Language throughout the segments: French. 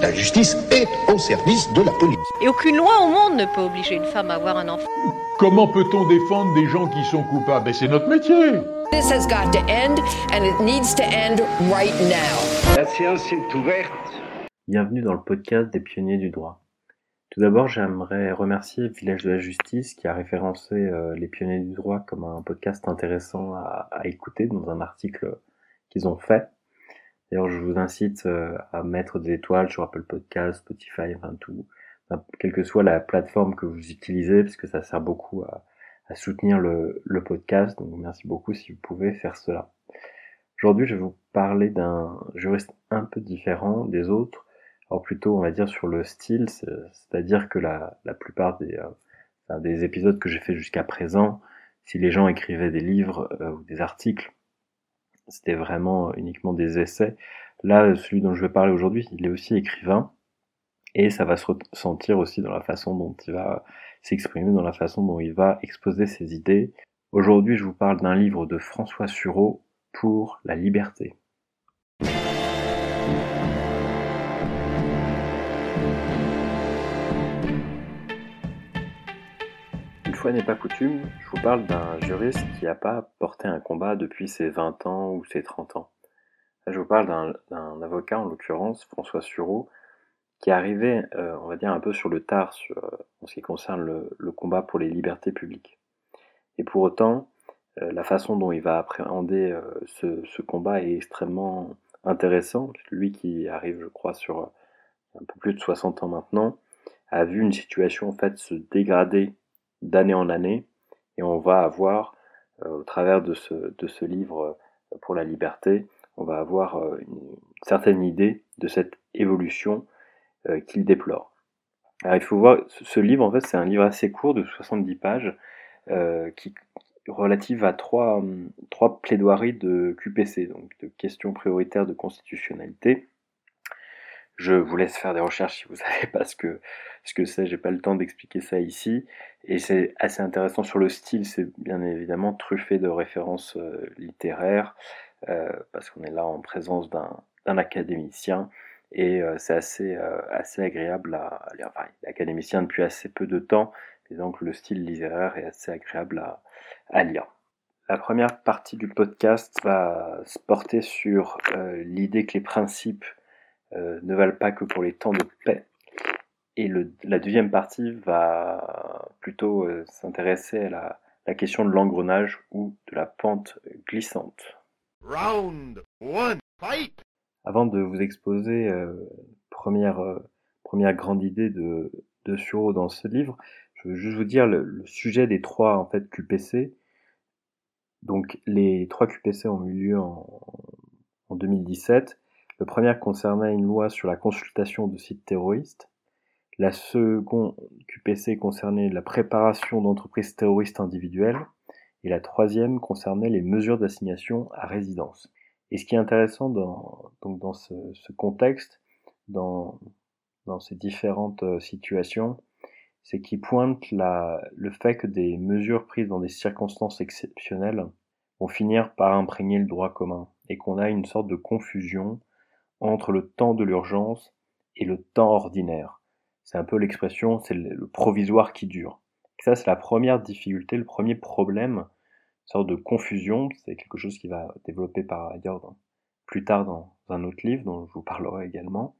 La justice est au service de la police. Et aucune loi au monde ne peut obliger une femme à avoir un enfant. Comment peut-on défendre des gens qui sont coupables? Ben, C'est notre métier. This has got to end, and it needs to end right now. La séance est ouverte. Bienvenue dans le podcast des pionniers du droit. Tout d'abord, j'aimerais remercier Village de la Justice qui a référencé euh, les pionniers du droit comme un podcast intéressant à, à écouter dans un article qu'ils ont fait. D'ailleurs, je vous incite euh, à mettre des étoiles sur Apple Podcast, Spotify, enfin tout, quelle que soit la plateforme que vous utilisez, parce que ça sert beaucoup à, à soutenir le, le, podcast. Donc, merci beaucoup si vous pouvez faire cela. Aujourd'hui, je vais vous parler d'un juriste un peu différent des autres. Alors plutôt, on va dire sur le style, c'est-à-dire que la, la plupart des, euh, des épisodes que j'ai fait jusqu'à présent, si les gens écrivaient des livres euh, ou des articles, c'était vraiment uniquement des essais. Là, celui dont je vais parler aujourd'hui, il est aussi écrivain, et ça va se ressentir aussi dans la façon dont il va s'exprimer, dans la façon dont il va exposer ses idées. Aujourd'hui, je vous parle d'un livre de François Sureau pour la liberté. Fois n'est pas coutume, je vous parle d'un juriste qui n'a pas porté un combat depuis ses 20 ans ou ses 30 ans. Je vous parle d'un avocat, en l'occurrence François Sureau, qui est arrivé, euh, on va dire, un peu sur le tard euh, en ce qui concerne le, combat pour les libertés publiques. Et pour autant, euh, la façon dont il va appréhender ce, combat est extrêmement intéressant. Lui qui arrive, je crois, sur un peu plus de 60 ans maintenant, a vu une situation en fait se dégrader d'année en année, et on va avoir, euh, au travers de ce, de ce livre pour la liberté, on va avoir une certaine idée de cette évolution euh, qu'il déplore. Alors il faut voir, ce livre en fait c'est un livre assez court de 70 pages euh, qui relative à trois, trois plaidoiries de QPC, donc de questions prioritaires de constitutionnalité. Je vous laisse faire des recherches si vous savez pas ce que ce que c'est, j'ai pas le temps d'expliquer ça ici. Et c'est assez intéressant sur le style, c'est bien évidemment truffé de références euh, littéraires, euh, parce qu'on est là en présence d'un académicien et euh, c'est assez, euh, assez agréable à, lire. Enfin, académicien depuis assez peu de temps, et donc le style littéraire est assez agréable à, à lire. La première partie du podcast va se porter sur l'idée que les principes euh, ne valent pas que pour les temps de paix. Et le, la deuxième partie va plutôt euh, s'intéresser à la, la, question de l'engrenage ou de la pente glissante. Round one, fight avant de vous exposer euh, première, euh, première grande idée de, de Sureau dans ce livre, je veux juste vous dire le, le, sujet des trois en fait QPC. Donc les trois QPC ont eu lieu en, en 2017. Le premier concernait une loi sur la consultation de sites terroristes. La seconde QPC concernait la préparation d'entreprises terroristes individuelles. Et la troisième concernait les mesures d'assignation à résidence. Et ce qui est intéressant dans, donc dans ce, ce contexte, dans, dans ces différentes euh, situations, c'est qu'il pointe la, le fait que des mesures prises dans des circonstances exceptionnelles vont finir par imprégner le droit commun et qu'on a une sorte de confusion entre le temps de l'urgence et le temps ordinaire. C'est un peu l'expression, c'est le provisoire qui dure. Ça, c'est la première difficulté, le premier problème sorte de confusion. C'est quelque chose qui va développer par ailleurs plus tard dans un autre livre dont je vous parlerai également.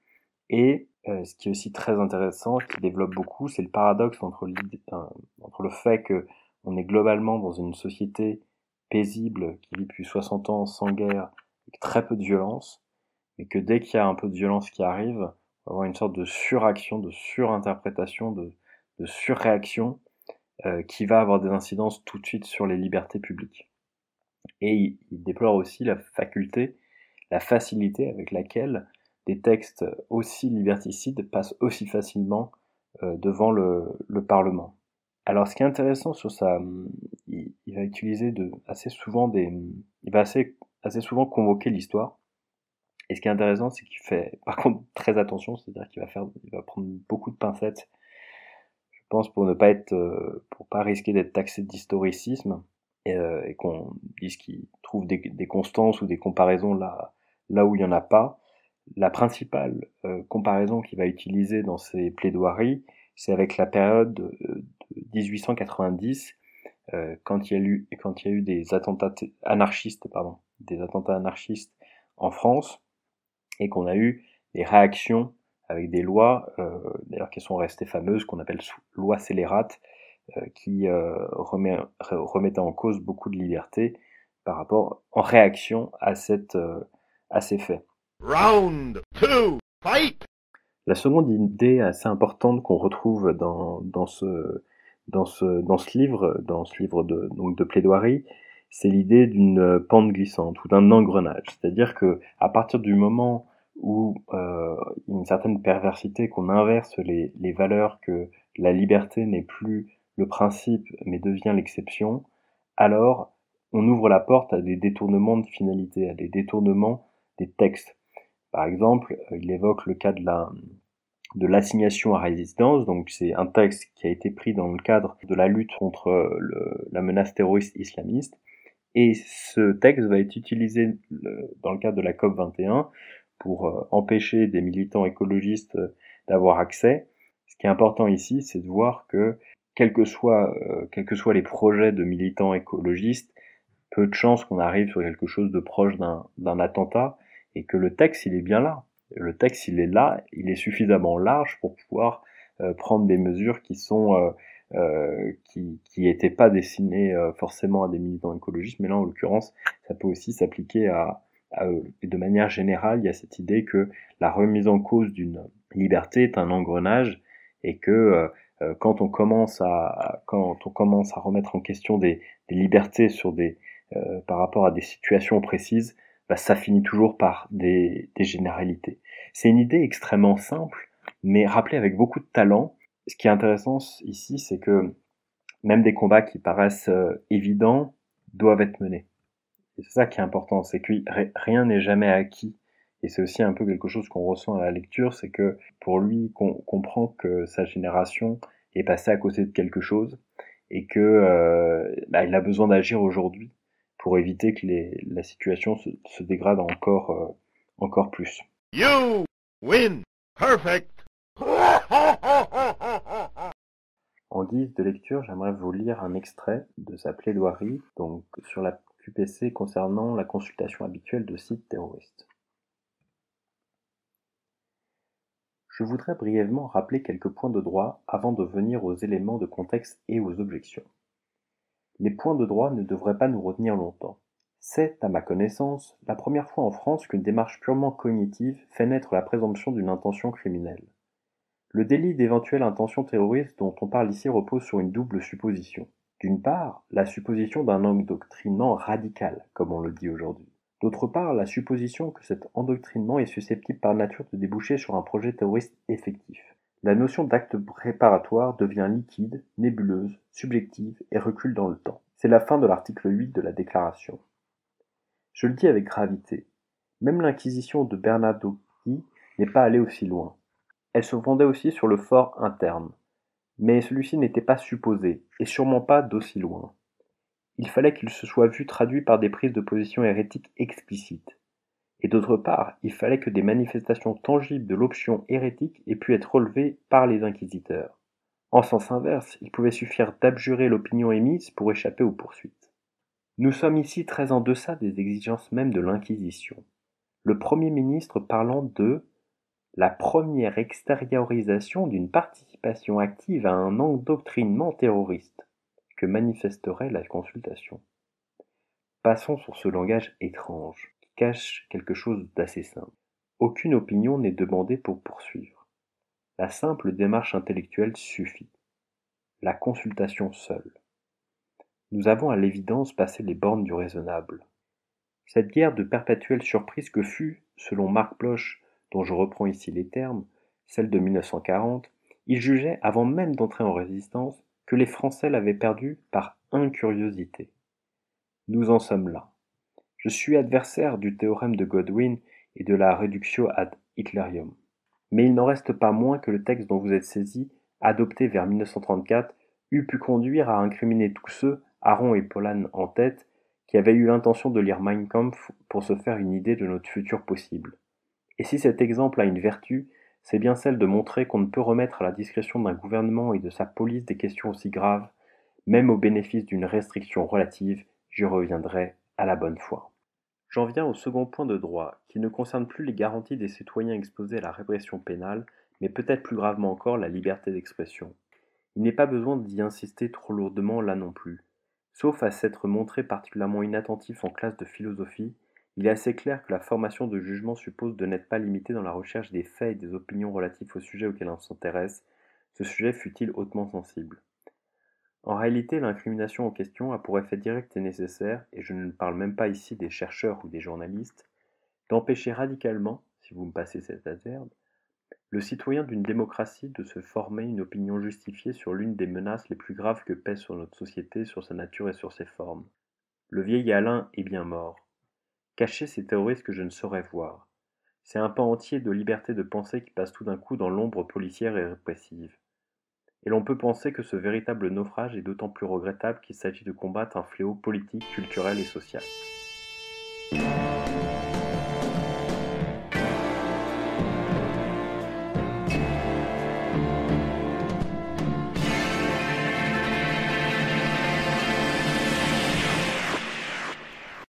Et euh, ce qui est aussi très intéressant, qui développe beaucoup, c'est le paradoxe entre, entre le fait que on est globalement dans une société paisible qui vit depuis 60 ans sans guerre, avec très peu de violence, mais que dès qu'il y a un peu de violence qui arrive, on va avoir une sorte de suraction, de surinterprétation, de, de surréaction euh, qui va avoir des incidences tout de suite sur les libertés publiques. Et il, il, déplore aussi la faculté, la facilité avec laquelle des textes aussi liberticides passent aussi facilement euh, devant le, le, Parlement. Alors, ce qui est intéressant sur ça, il, il, va utiliser de, assez souvent des, il va assez, assez souvent convoquer l'histoire. Et ce qui est intéressant, c'est qu'il fait, par contre, très attention, c'est-à-dire qu'il va faire, il va prendre beaucoup de pincettes je pense pour ne pas être, euh, pour pas risquer d'être taxé d'historicisme et, euh, et qu'on dise qu'il trouve des, des, constances ou des comparaisons là, là où il y en a pas. La principale euh, comparaison qu'il va utiliser dans ses plaidoiries, c'est avec la période de, 1890, euh, quand, il y a eu, quand il y a eu des attentats anarchistes, pardon, des attentats anarchistes en France, et qu'on a eu des réactions avec des lois, euh, d'ailleurs qui sont restées fameuses, qu'on appelle loi scélérate, qui remet, remettait en cause beaucoup de libertés par rapport, en réaction à, cette, à ces faits. Round two, fight! La seconde idée assez importante qu'on retrouve dans, dans, ce, dans, ce, dans ce livre, dans ce livre de, donc de plaidoirie, c'est l'idée d'une pente glissante ou d'un engrenage. C'est-à-dire que à partir du moment où euh, une certaine perversité, qu'on inverse les, valeurs, que la liberté n'est plus le principe mais devient l'exception, alors on ouvre la porte à des détournements de finalité, à des détournements des textes. Par exemple, euh, il évoque le cas de la de l'assignation à résidence, donc c'est un texte qui a été pris dans le cadre de la lutte contre le, la menace terroriste islamiste, et ce texte va être utilisé dans le cadre de la COP 21 pour euh, empêcher des militants écologistes d'avoir accès. Ce qui est important ici, c'est de voir que quels que soient, euh, quels que soient les projets de militants écologistes, peu de chances qu'on arrive sur quelque chose de proche d'un attentat, et que le texte, il est bien là. Le texte, il est là, il est suffisamment large pour pouvoir euh, prendre des mesures qui sont euh, euh qui qui n'étaient pas destinées euh, forcément à des militants écologistes, mais là en l'occurrence, ça peut aussi s'appliquer à, à eux. Et de manière générale, il y a cette idée que la remise en cause d'une liberté est un engrenage et que quand on commence à quand on commence à remettre en question des, des libertés sur des par rapport à des situations précises, bah, ça finit toujours par des, des généralités. C'est une idée extrêmement simple, mais rappelée avec beaucoup de talent. Ce qui est intéressant ici, c'est que même des combats qui paraissent euh, évidents doivent être menés. Et c'est ça qui est important, c'est que rien n'est jamais acquis. Et c'est aussi un peu quelque chose qu'on ressent à la lecture, c'est que pour lui, qu'on comprend que sa génération est passée à côté de quelque chose et que euh, bah, il a besoin d'agir aujourd'hui pour éviter que la situation se, se dégrade encore, euh, encore plus. You win. Perfect. En guise de lecture, j'aimerais vous lire un extrait de sa plaidoirie donc sur la QPC concernant la consultation habituelle de sites terroristes. Je voudrais brièvement rappeler quelques points de droit avant de venir aux éléments de contexte et aux objections. Les points de droit ne devraient pas nous retenir longtemps. C'est, à ma connaissance, la première fois en France qu'une démarche purement cognitive fait naître la présomption d'une intention criminelle. Le délit d'éventuelle intention terroriste dont on parle ici repose sur une double supposition. D'une part, la supposition d'un endoctrinement radical, comme on le dit aujourd'hui. D'autre part, la supposition que cet endoctrinement est susceptible par nature de déboucher sur un projet terroriste effectif. La notion d'acte préparatoire devient liquide, nébuleuse, subjective et recule dans le temps. C'est la fin de l'article 8 de la Déclaration. Je le dis avec gravité. Même l'inquisition de Bernardocchi n'est pas allée aussi loin. Elle se fondait aussi sur le fort interne. Mais celui-ci n'était pas supposé, et sûrement pas d'aussi loin. Il fallait qu'il se soit vu traduit par des prises de position hérétiques explicites. Et d'autre part, il fallait que des manifestations tangibles de l'option hérétique aient pu être relevées par les inquisiteurs. En sens inverse, il pouvait suffire d'abjurer l'opinion émise pour échapper aux poursuites. Nous sommes ici très en deçà des exigences même de l'Inquisition. Le Premier ministre parlant de la première extériorisation d'une participation active à un endoctrinement terroriste que manifesterait la consultation. Passons sur ce langage étrange cache quelque chose d'assez simple. Aucune opinion n'est demandée pour poursuivre. La simple démarche intellectuelle suffit. La consultation seule. Nous avons à l'évidence passé les bornes du raisonnable. Cette guerre de perpétuelle surprise que fut, selon Marc Bloch, dont je reprends ici les termes, celle de 1940, il jugeait, avant même d'entrer en résistance, que les Français l'avaient perdue par incuriosité. Nous en sommes là. Je suis adversaire du théorème de Godwin et de la reductio ad Hitlerium. Mais il n'en reste pas moins que le texte dont vous êtes saisi, adopté vers 1934, eût pu conduire à incriminer tous ceux, Aaron et Polan en tête, qui avaient eu l'intention de lire Mein Kampf pour se faire une idée de notre futur possible. Et si cet exemple a une vertu, c'est bien celle de montrer qu'on ne peut remettre à la discrétion d'un gouvernement et de sa police des questions aussi graves, même au bénéfice d'une restriction relative, j'y reviendrai à la bonne foi. J'en viens au second point de droit, qui ne concerne plus les garanties des citoyens exposés à la répression pénale, mais peut-être plus gravement encore la liberté d'expression. Il n'est pas besoin d'y insister trop lourdement là non plus. Sauf à s'être montré particulièrement inattentif en classe de philosophie, il est assez clair que la formation de jugement suppose de n'être pas limité dans la recherche des faits et des opinions relatifs au sujet auquel on s'intéresse, ce sujet fut-il hautement sensible? En réalité, l'incrimination en question a pour effet direct et nécessaire, et je ne parle même pas ici des chercheurs ou des journalistes, d'empêcher radicalement, si vous me passez cet adverbe, le citoyen d'une démocratie de se former une opinion justifiée sur l'une des menaces les plus graves que pèsent sur notre société, sur sa nature et sur ses formes. Le vieil Alain est bien mort. Cacher ces terroristes que je ne saurais voir. C'est un pan entier de liberté de pensée qui passe tout d'un coup dans l'ombre policière et répressive. Et l'on peut penser que ce véritable naufrage est d'autant plus regrettable qu'il s'agit de combattre un fléau politique, culturel et social.